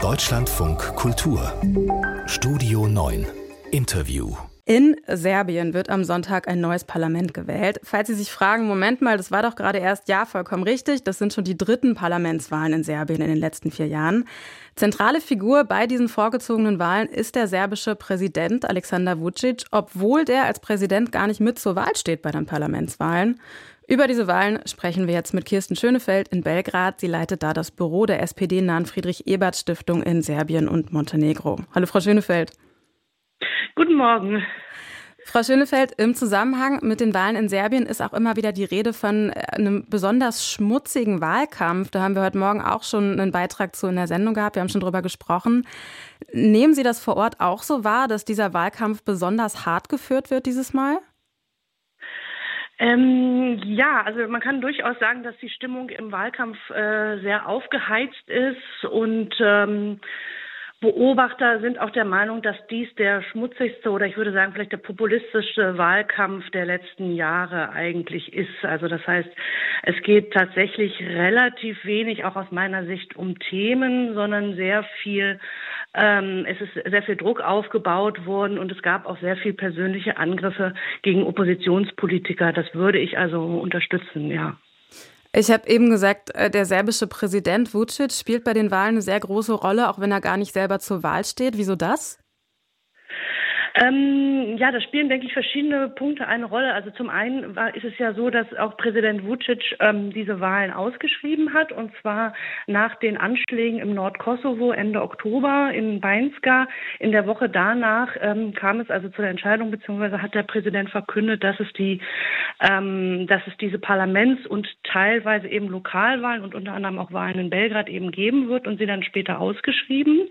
Deutschlandfunk Kultur Studio 9 Interview in Serbien wird am Sonntag ein neues Parlament gewählt. Falls Sie sich fragen, Moment mal, das war doch gerade erst, ja, vollkommen richtig, das sind schon die dritten Parlamentswahlen in Serbien in den letzten vier Jahren. Zentrale Figur bei diesen vorgezogenen Wahlen ist der serbische Präsident Alexander Vucic, obwohl der als Präsident gar nicht mit zur Wahl steht bei den Parlamentswahlen. Über diese Wahlen sprechen wir jetzt mit Kirsten Schönefeld in Belgrad. Sie leitet da das Büro der SPD-nahen Friedrich-Ebert-Stiftung in Serbien und Montenegro. Hallo, Frau Schönefeld. Guten Morgen. Frau Schönefeld, im Zusammenhang mit den Wahlen in Serbien ist auch immer wieder die Rede von äh, einem besonders schmutzigen Wahlkampf. Da haben wir heute Morgen auch schon einen Beitrag zu in der Sendung gehabt. Wir haben schon drüber gesprochen. Nehmen Sie das vor Ort auch so wahr, dass dieser Wahlkampf besonders hart geführt wird dieses Mal? Ähm, ja, also man kann durchaus sagen, dass die Stimmung im Wahlkampf äh, sehr aufgeheizt ist und ähm, Beobachter sind auch der Meinung, dass dies der schmutzigste oder ich würde sagen vielleicht der populistische Wahlkampf der letzten Jahre eigentlich ist. Also das heißt, es geht tatsächlich relativ wenig, auch aus meiner Sicht, um Themen, sondern sehr viel, ähm, es ist sehr viel Druck aufgebaut worden und es gab auch sehr viel persönliche Angriffe gegen Oppositionspolitiker. Das würde ich also unterstützen, ja. Ich habe eben gesagt, äh, der serbische Präsident Vucic spielt bei den Wahlen eine sehr große Rolle, auch wenn er gar nicht selber zur Wahl steht. Wieso das? Ähm, ja, da spielen, denke ich, verschiedene Punkte eine Rolle. Also zum einen war, ist es ja so, dass auch Präsident Vucic ähm, diese Wahlen ausgeschrieben hat, und zwar nach den Anschlägen im Nordkosovo Ende Oktober in Beinska. In der Woche danach ähm, kam es also zu der Entscheidung, beziehungsweise hat der Präsident verkündet, dass es die, ähm, dass es diese Parlaments- und teilweise eben Lokalwahlen und unter anderem auch Wahlen in Belgrad eben geben wird und sie dann später ausgeschrieben.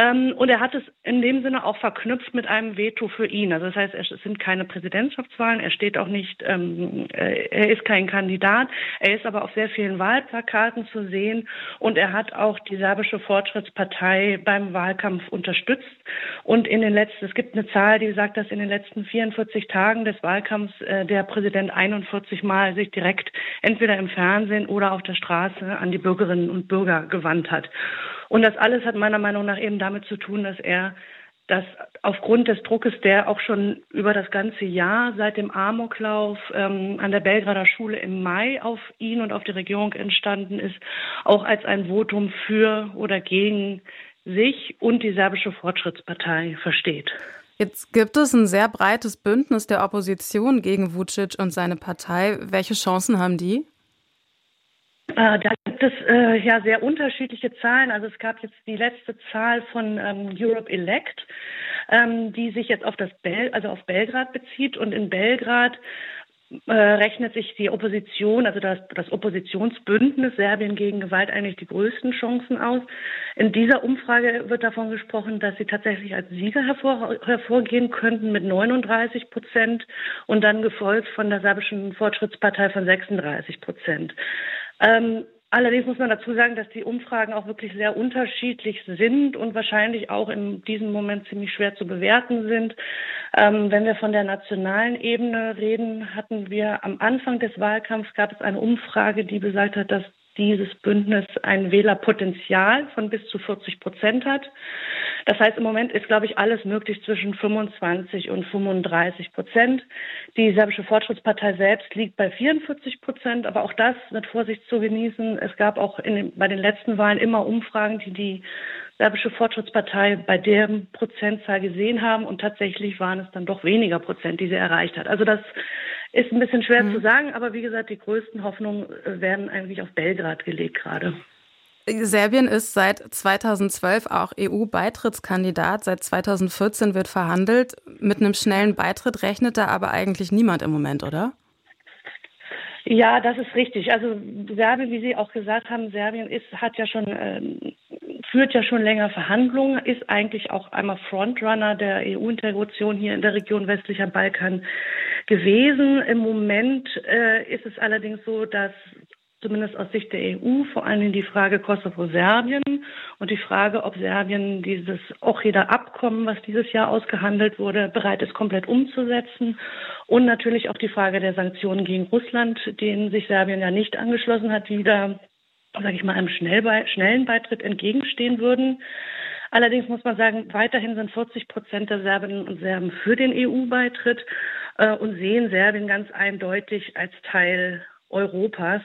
Ähm, und er hat es in dem Sinne auch verknüpft mit einem Veto für ihn. Also das heißt, es sind keine Präsidentschaftswahlen, er steht auch nicht, ähm, äh, er ist kein Kandidat, er ist aber auf sehr vielen Wahlplakaten zu sehen und er hat auch die serbische Fortschrittspartei beim Wahlkampf unterstützt. Und in den letzten, es gibt eine Zahl, die sagt, dass in den letzten 44 Tagen des Wahlkampfs äh, der Präsident 41 Mal sich direkt entweder im Fernsehen oder auf der Straße an die Bürgerinnen und Bürger gewandt hat. Und das alles hat meiner Meinung nach eben damit zu tun, dass er dass aufgrund des Druckes, der auch schon über das ganze Jahr seit dem Amoklauf ähm, an der Belgrader Schule im Mai auf ihn und auf die Regierung entstanden ist, auch als ein Votum für oder gegen sich und die serbische Fortschrittspartei versteht. Jetzt gibt es ein sehr breites Bündnis der Opposition gegen Vucic und seine Partei. Welche Chancen haben die? Äh, da gibt es äh, ja sehr unterschiedliche Zahlen. Also es gab jetzt die letzte Zahl von ähm, Europe Elect, ähm, die sich jetzt auf das Bel also auf Belgrad bezieht und in Belgrad äh, rechnet sich die Opposition, also das, das Oppositionsbündnis Serbien gegen Gewalt eigentlich die größten Chancen aus. In dieser Umfrage wird davon gesprochen, dass sie tatsächlich als Sieger hervor, hervorgehen könnten mit 39 Prozent und dann gefolgt von der serbischen Fortschrittspartei von 36 Prozent. Ähm, allerdings muss man dazu sagen, dass die Umfragen auch wirklich sehr unterschiedlich sind und wahrscheinlich auch in diesem Moment ziemlich schwer zu bewerten sind. Ähm, wenn wir von der nationalen Ebene reden, hatten wir am Anfang des Wahlkampfs gab es eine Umfrage, die besagt hat, dass dieses Bündnis ein Wählerpotenzial von bis zu 40 Prozent hat. Das heißt, im Moment ist, glaube ich, alles möglich zwischen 25 und 35 Prozent. Die serbische Fortschrittspartei selbst liegt bei 44 Prozent, aber auch das mit Vorsicht zu genießen. Es gab auch den, bei den letzten Wahlen immer Umfragen, die die serbische Fortschrittspartei bei der Prozentzahl gesehen haben und tatsächlich waren es dann doch weniger Prozent, die sie erreicht hat. Also das ist ein bisschen schwer mhm. zu sagen, aber wie gesagt, die größten Hoffnungen äh, werden eigentlich auf Belgrad gelegt gerade. Serbien ist seit 2012 auch EU-Beitrittskandidat. Seit 2014 wird verhandelt. Mit einem schnellen Beitritt rechnet da aber eigentlich niemand im Moment, oder? Ja, das ist richtig. Also Serbien, wie Sie auch gesagt haben, Serbien ist, hat ja schon, äh, führt ja schon länger Verhandlungen, ist eigentlich auch einmal Frontrunner der EU-Integration hier in der Region westlicher Balkan gewesen. Im Moment äh, ist es allerdings so, dass zumindest aus Sicht der EU, vor allem die Frage Kosovo-Serbien und die Frage, ob Serbien dieses Ochida-Abkommen, was dieses Jahr ausgehandelt wurde, bereit ist, komplett umzusetzen. Und natürlich auch die Frage der Sanktionen gegen Russland, denen sich Serbien ja nicht angeschlossen hat, wieder sage ich mal, einem schnellen Beitritt entgegenstehen würden. Allerdings muss man sagen, weiterhin sind 40 Prozent der Serbinnen und Serben für den EU-Beitritt äh, und sehen Serbien ganz eindeutig als Teil Europas.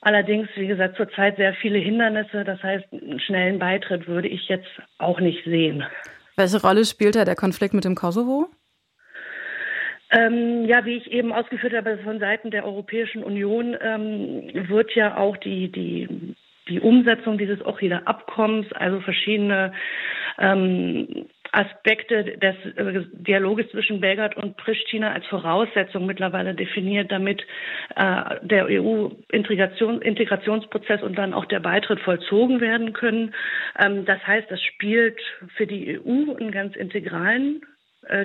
Allerdings, wie gesagt, zurzeit sehr viele Hindernisse. Das heißt, einen schnellen Beitritt würde ich jetzt auch nicht sehen. Welche Rolle spielt da der Konflikt mit dem Kosovo? Ähm, ja, wie ich eben ausgeführt habe, von Seiten der Europäischen Union ähm, wird ja auch die, die, die Umsetzung dieses OCHIDA-Abkommens, also verschiedene ähm, Aspekte des äh, Dialoges zwischen Belgrad und Pristina als Voraussetzung mittlerweile definiert, damit äh, der EU-Integrationsprozess und dann auch der Beitritt vollzogen werden können. Ähm, das heißt, das spielt für die EU einen ganz integralen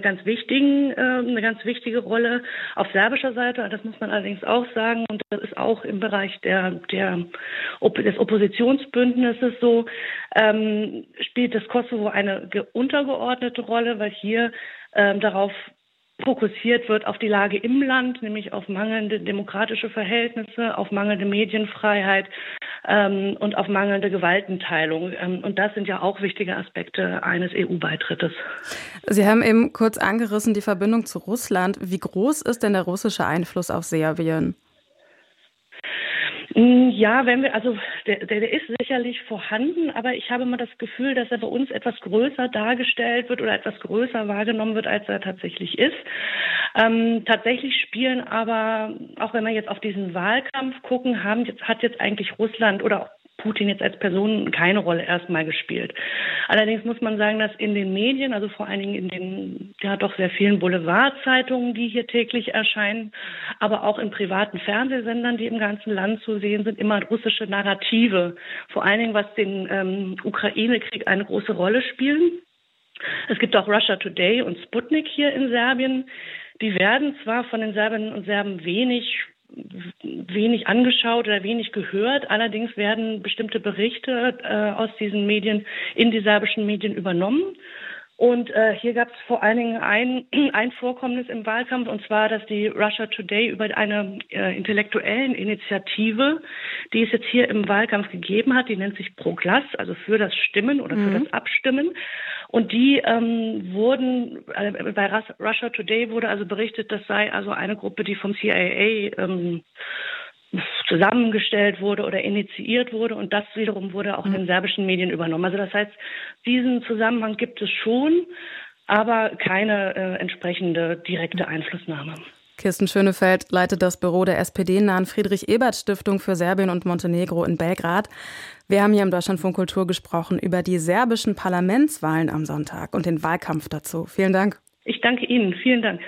ganz wichtigen, äh, eine ganz wichtige Rolle auf serbischer Seite. Das muss man allerdings auch sagen. Und das ist auch im Bereich der, der, des Oppositionsbündnisses so, ähm, spielt das Kosovo eine untergeordnete Rolle, weil hier ähm, darauf fokussiert wird auf die Lage im Land, nämlich auf mangelnde demokratische Verhältnisse, auf mangelnde Medienfreiheit ähm, und auf mangelnde Gewaltenteilung. Ähm, und das sind ja auch wichtige Aspekte eines EU-Beitrittes. Sie haben eben kurz angerissen die Verbindung zu Russland. Wie groß ist denn der russische Einfluss auf Serbien? Mm, ja, wenn wir, also der, der, ist sicherlich vorhanden, aber ich habe immer das Gefühl, dass er bei uns etwas größer dargestellt wird oder etwas größer wahrgenommen wird, als er tatsächlich ist. Ähm, tatsächlich spielen aber, auch wenn wir jetzt auf diesen Wahlkampf gucken, haben jetzt, hat jetzt eigentlich Russland oder Putin jetzt als Person keine Rolle erstmal gespielt. Allerdings muss man sagen, dass in den Medien, also vor allen Dingen in den ja doch sehr vielen Boulevardzeitungen, die hier täglich erscheinen, aber auch in privaten Fernsehsendern, die im ganzen Land zu sehen sind, immer russische Narrative, vor allen Dingen was den ähm, Ukraine-Krieg eine große Rolle spielen. Es gibt auch Russia Today und Sputnik hier in Serbien. Die werden zwar von den Serbinnen und Serben wenig wenig angeschaut oder wenig gehört. Allerdings werden bestimmte Berichte äh, aus diesen Medien in die serbischen Medien übernommen. Und äh, hier gab es vor allen Dingen ein, ein Vorkommnis im Wahlkampf, und zwar, dass die Russia Today über eine äh, intellektuellen Initiative, die es jetzt hier im Wahlkampf gegeben hat, die nennt sich Proglass, also für das Stimmen oder für mhm. das Abstimmen. Und die ähm, wurden, äh, bei Russia Today wurde also berichtet, das sei also eine Gruppe, die vom CIA ähm, zusammengestellt wurde oder initiiert wurde und das wiederum wurde auch in den serbischen Medien übernommen. Also das heißt, diesen Zusammenhang gibt es schon, aber keine äh, entsprechende direkte Einflussnahme. Kirsten Schönefeld leitet das Büro der SPD-nahen Friedrich-Ebert-Stiftung für Serbien und Montenegro in Belgrad. Wir haben hier im Deutschlandfunk Kultur gesprochen über die serbischen Parlamentswahlen am Sonntag und den Wahlkampf dazu. Vielen Dank. Ich danke Ihnen. Vielen Dank.